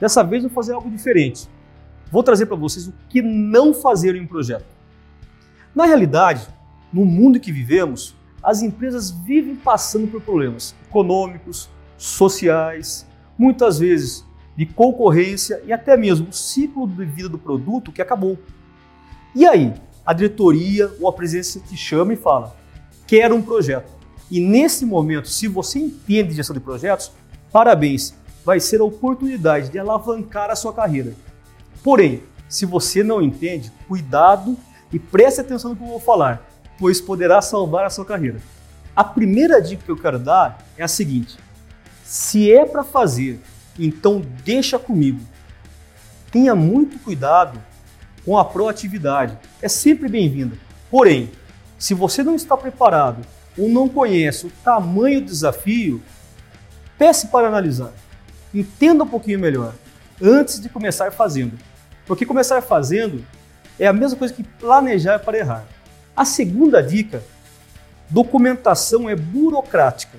Dessa vez vou fazer algo diferente. Vou trazer para vocês o que não fazer em um projeto. Na realidade, no mundo que vivemos, as empresas vivem passando por problemas econômicos, sociais, muitas vezes de concorrência e até mesmo o ciclo de vida do produto que acabou. E aí, a diretoria ou a presidência te chama e fala: quero um projeto. E nesse momento, se você entende de gestão de projetos, parabéns, vai ser a oportunidade de alavancar a sua carreira. Porém, se você não entende, cuidado e preste atenção no que eu vou falar, pois poderá salvar a sua carreira. A primeira dica que eu quero dar é a seguinte: se é para fazer, então deixa comigo. Tenha muito cuidado com a proatividade. É sempre bem-vinda. Porém, se você não está preparado ou não conhece o tamanho do desafio, peça para analisar. Entenda um pouquinho melhor antes de começar fazendo. Porque começar fazendo é a mesma coisa que planejar para errar. A segunda dica: documentação é burocrática.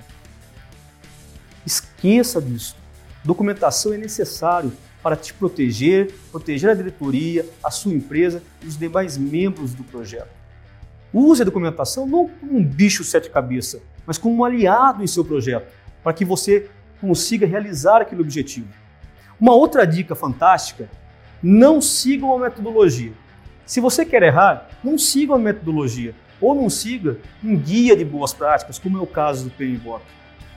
Esqueça disso. Documentação é necessário para te proteger, proteger a diretoria, a sua empresa e os demais membros do projeto. Use a documentação não como um bicho sete cabeças, mas como um aliado em seu projeto, para que você consiga realizar aquele objetivo. Uma outra dica fantástica: não siga uma metodologia. Se você quer errar, não siga uma metodologia ou não siga um guia de boas práticas, como é o caso do PMBOK.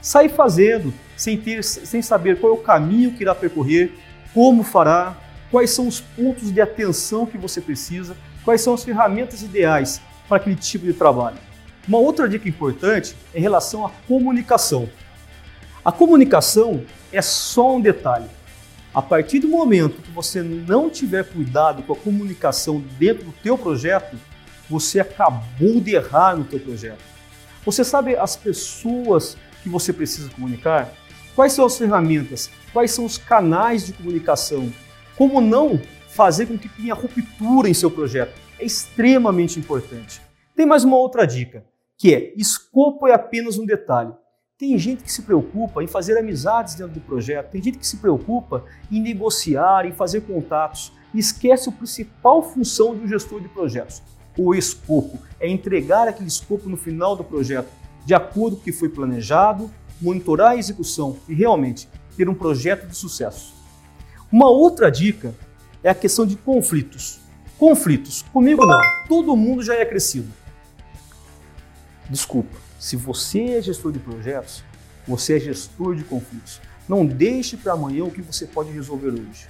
Sai fazendo, sem, ter, sem saber qual é o caminho que irá percorrer, como fará, quais são os pontos de atenção que você precisa, quais são as ferramentas ideais para aquele tipo de trabalho. Uma outra dica importante é em relação à comunicação. A comunicação é só um detalhe. A partir do momento que você não tiver cuidado com a comunicação dentro do teu projeto, você acabou de errar no teu projeto. Você sabe as pessoas que você precisa comunicar? Quais são as ferramentas? Quais são os canais de comunicação? Como não fazer com que tenha ruptura em seu projeto? É extremamente importante. Tem mais uma outra dica, que é escopo é apenas um detalhe. Tem gente que se preocupa em fazer amizades dentro do projeto, tem gente que se preocupa em negociar, em fazer contatos e esquece a principal função de um gestor de projetos, o escopo. É entregar aquele escopo no final do projeto, de acordo com o que foi planejado, monitorar a execução e realmente ter um projeto de sucesso. Uma outra dica é a questão de conflitos. Conflitos, comigo não, todo mundo já é crescido. Desculpa, se você é gestor de projetos, você é gestor de conflitos. Não deixe para amanhã o que você pode resolver hoje.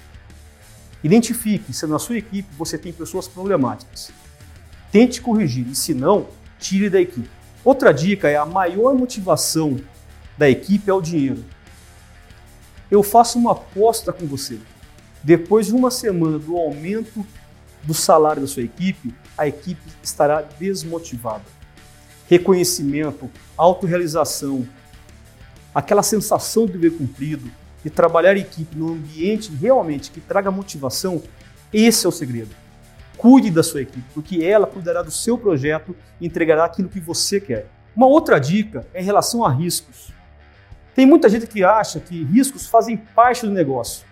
Identifique se na sua equipe você tem pessoas problemáticas. Tente corrigir e, se não, tire da equipe. Outra dica é a maior motivação da equipe é o dinheiro. Eu faço uma aposta com você. Depois de uma semana do aumento do salário da sua equipe, a equipe estará desmotivada reconhecimento, autorrealização, aquela sensação de dever cumprido, de trabalhar em equipe num ambiente realmente que traga motivação, esse é o segredo. Cuide da sua equipe, porque ela cuidará do seu projeto e entregará aquilo que você quer. Uma outra dica é em relação a riscos. Tem muita gente que acha que riscos fazem parte do negócio.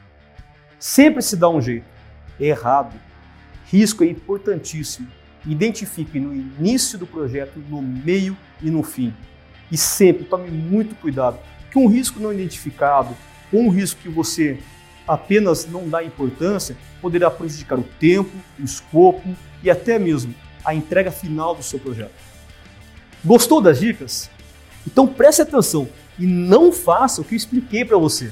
Sempre se dá um jeito. É errado. Risco é importantíssimo. Identifique no início do projeto, no meio e no fim. E sempre tome muito cuidado, que um risco não identificado ou um risco que você apenas não dá importância poderá prejudicar o tempo, o escopo e até mesmo a entrega final do seu projeto. Gostou das dicas? Então preste atenção e não faça o que eu expliquei para você.